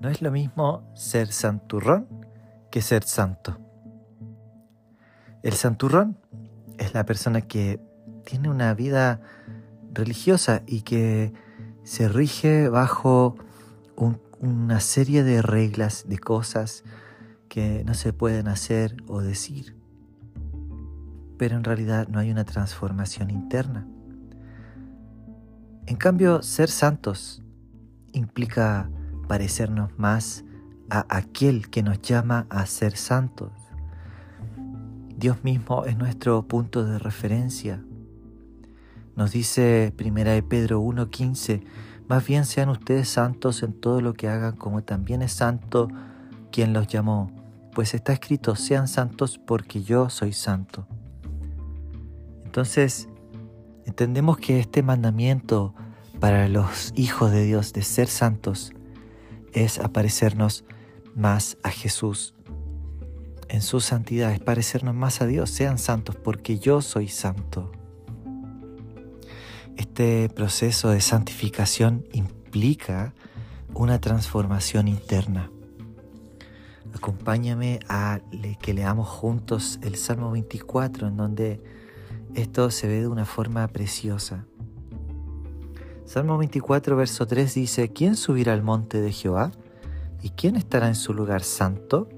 No es lo mismo ser santurrón que ser santo. El santurrón es la persona que tiene una vida religiosa y que se rige bajo una serie de reglas, de cosas que no se pueden hacer o decir. Pero en realidad no hay una transformación interna. En cambio, ser santos implica parecernos más a aquel que nos llama a ser santos. Dios mismo es nuestro punto de referencia. Nos dice 1 de Pedro 1:15, más bien sean ustedes santos en todo lo que hagan como también es santo quien los llamó, pues está escrito, sean santos porque yo soy santo. Entonces, entendemos que este mandamiento para los hijos de Dios de ser santos es aparecernos más a Jesús. En su santidad es parecernos más a Dios. Sean santos porque yo soy santo. Este proceso de santificación implica una transformación interna. Acompáñame a que leamos juntos el Salmo 24 en donde esto se ve de una forma preciosa. Salmo 24, verso 3 dice, ¿quién subirá al monte de Jehová? ¿Y quién estará en su lugar santo?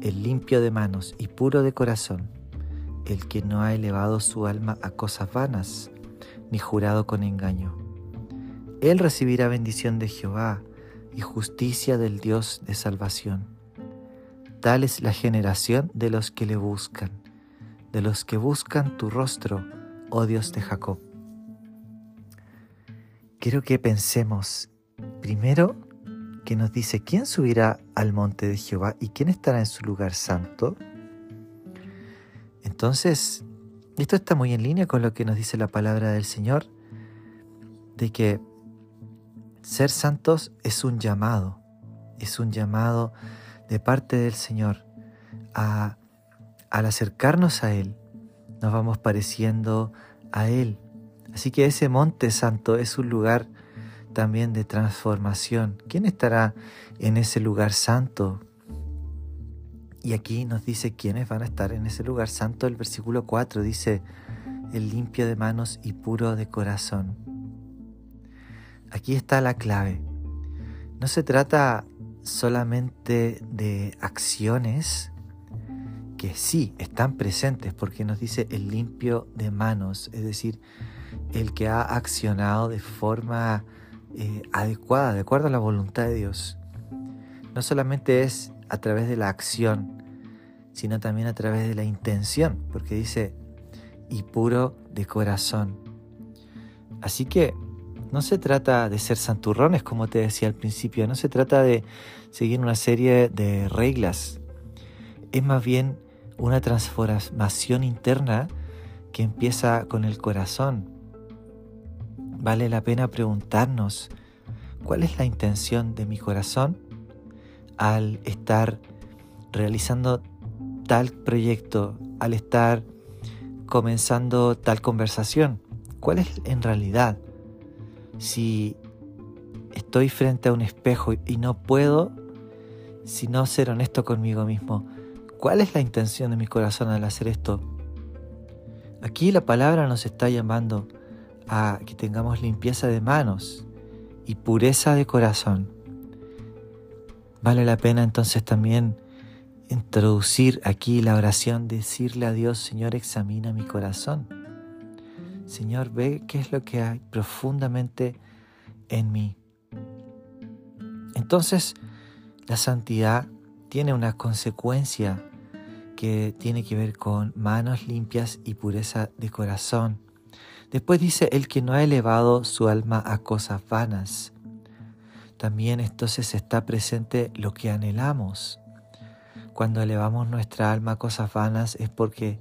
El limpio de manos y puro de corazón, el que no ha elevado su alma a cosas vanas, ni jurado con engaño. Él recibirá bendición de Jehová y justicia del Dios de salvación. Tal es la generación de los que le buscan de los que buscan tu rostro, oh Dios de Jacob. Quiero que pensemos primero que nos dice quién subirá al monte de Jehová y quién estará en su lugar santo. Entonces, esto está muy en línea con lo que nos dice la palabra del Señor, de que ser santos es un llamado, es un llamado de parte del Señor a al acercarnos a Él, nos vamos pareciendo a Él. Así que ese monte santo es un lugar también de transformación. ¿Quién estará en ese lugar santo? Y aquí nos dice quiénes van a estar en ese lugar santo. El versículo 4 dice, el limpio de manos y puro de corazón. Aquí está la clave. No se trata solamente de acciones que sí están presentes porque nos dice el limpio de manos, es decir, el que ha accionado de forma eh, adecuada, de acuerdo a la voluntad de Dios. No solamente es a través de la acción, sino también a través de la intención, porque dice, y puro de corazón. Así que no se trata de ser santurrones, como te decía al principio, no se trata de seguir una serie de reglas, es más bien una transformación interna que empieza con el corazón. Vale la pena preguntarnos cuál es la intención de mi corazón al estar realizando tal proyecto, al estar comenzando tal conversación. ¿Cuál es en realidad? Si estoy frente a un espejo y no puedo, si no ser honesto conmigo mismo, ¿Cuál es la intención de mi corazón al hacer esto? Aquí la palabra nos está llamando a que tengamos limpieza de manos y pureza de corazón. Vale la pena entonces también introducir aquí la oración, decirle a Dios, Señor, examina mi corazón. Señor, ve qué es lo que hay profundamente en mí. Entonces, la santidad tiene una consecuencia que tiene que ver con manos limpias y pureza de corazón. Después dice, el que no ha elevado su alma a cosas vanas. También entonces está presente lo que anhelamos. Cuando elevamos nuestra alma a cosas vanas es porque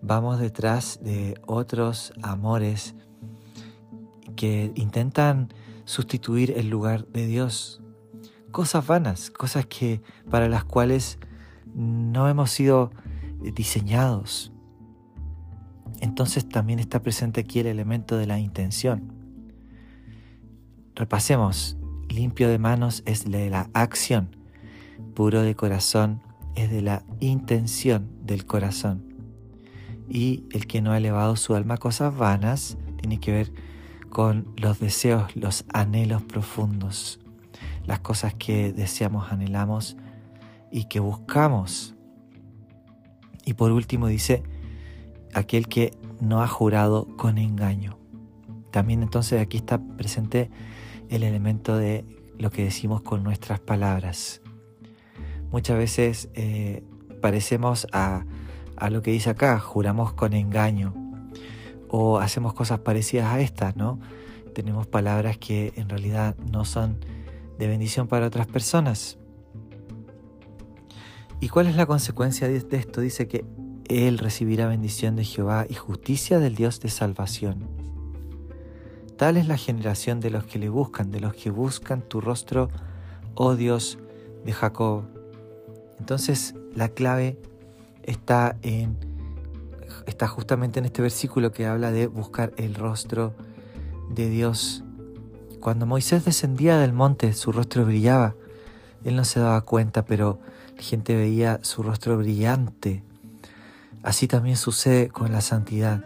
vamos detrás de otros amores que intentan sustituir el lugar de Dios. Cosas vanas, cosas que para las cuales no hemos sido diseñados. Entonces también está presente aquí el elemento de la intención. Repasemos, limpio de manos es de la acción, puro de corazón es de la intención del corazón. Y el que no ha elevado su alma a cosas vanas tiene que ver con los deseos, los anhelos profundos, las cosas que deseamos, anhelamos y que buscamos. Y por último dice, aquel que no ha jurado con engaño. También entonces aquí está presente el elemento de lo que decimos con nuestras palabras. Muchas veces eh, parecemos a, a lo que dice acá, juramos con engaño o hacemos cosas parecidas a estas, ¿no? Tenemos palabras que en realidad no son de bendición para otras personas. ¿Y cuál es la consecuencia de esto? Dice que Él recibirá bendición de Jehová y justicia del Dios de salvación. Tal es la generación de los que le buscan, de los que buscan tu rostro, oh Dios de Jacob. Entonces la clave está en está justamente en este versículo que habla de buscar el rostro de Dios. Cuando Moisés descendía del monte, su rostro brillaba. Él no se daba cuenta, pero la gente veía su rostro brillante. Así también sucede con la santidad.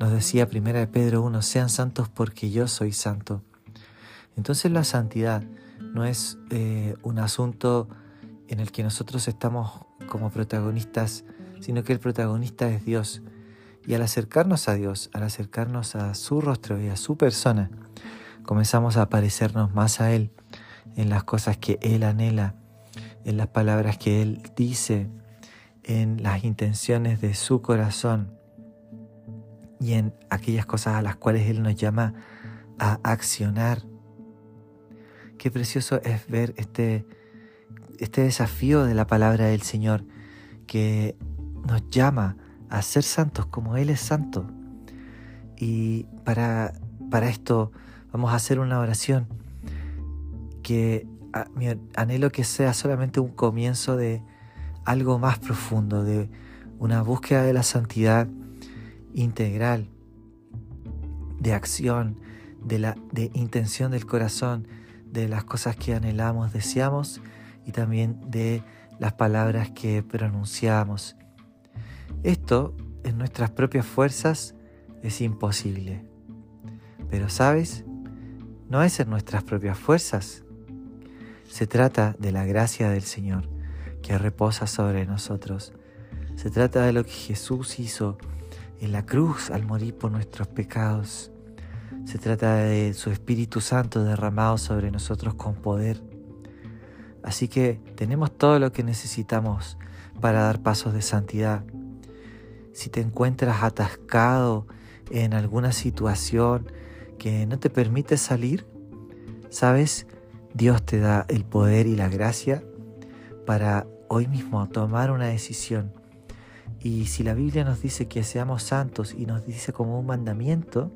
Nos decía primera de Pedro 1, sean santos porque yo soy santo. Entonces la santidad no es eh, un asunto en el que nosotros estamos como protagonistas, sino que el protagonista es Dios. Y al acercarnos a Dios, al acercarnos a su rostro y a su persona, comenzamos a parecernos más a Él en las cosas que Él anhela, en las palabras que Él dice, en las intenciones de su corazón y en aquellas cosas a las cuales Él nos llama a accionar. Qué precioso es ver este, este desafío de la palabra del Señor que nos llama a ser santos como Él es santo. Y para, para esto vamos a hacer una oración que anhelo que sea solamente un comienzo de algo más profundo, de una búsqueda de la santidad integral de acción, de, la, de intención del corazón, de las cosas que anhelamos, deseamos y también de las palabras que pronunciamos. Esto en nuestras propias fuerzas es imposible. Pero sabes, no es en nuestras propias fuerzas. Se trata de la gracia del Señor que reposa sobre nosotros. Se trata de lo que Jesús hizo en la cruz al morir por nuestros pecados. Se trata de su Espíritu Santo derramado sobre nosotros con poder. Así que tenemos todo lo que necesitamos para dar pasos de santidad. Si te encuentras atascado en alguna situación que no te permite salir, sabes, Dios te da el poder y la gracia para hoy mismo tomar una decisión y si la Biblia nos dice que seamos santos y nos dice como un mandamiento,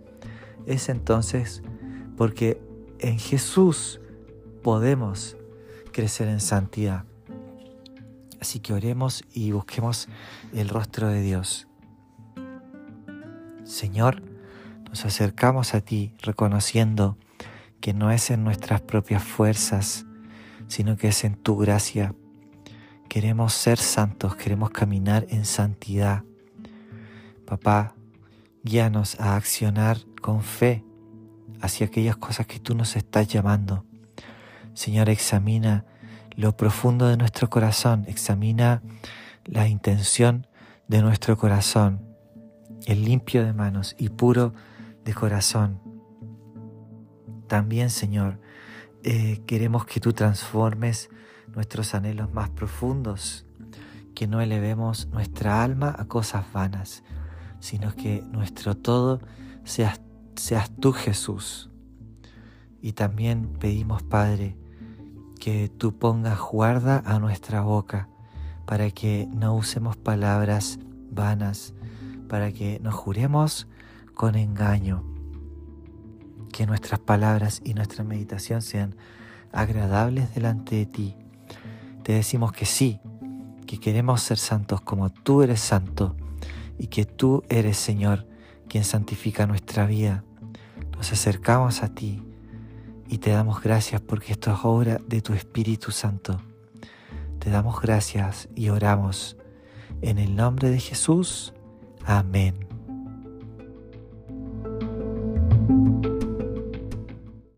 es entonces porque en Jesús podemos crecer en santidad. Así que oremos y busquemos el rostro de Dios. Señor, nos acercamos a ti reconociendo que no es en nuestras propias fuerzas, sino que es en tu gracia Queremos ser santos, queremos caminar en santidad. Papá, guíanos a accionar con fe hacia aquellas cosas que tú nos estás llamando. Señor, examina lo profundo de nuestro corazón, examina la intención de nuestro corazón, el limpio de manos y puro de corazón. También, Señor, eh, queremos que tú transformes nuestros anhelos más profundos, que no elevemos nuestra alma a cosas vanas, sino que nuestro todo seas, seas tú Jesús. Y también pedimos, Padre, que tú pongas guarda a nuestra boca para que no usemos palabras vanas, para que nos juremos con engaño, que nuestras palabras y nuestra meditación sean agradables delante de ti te decimos que sí, que queremos ser santos como tú eres santo y que tú eres Señor quien santifica nuestra vida. Nos acercamos a ti y te damos gracias porque esto es obra de tu Espíritu Santo. Te damos gracias y oramos en el nombre de Jesús. Amén.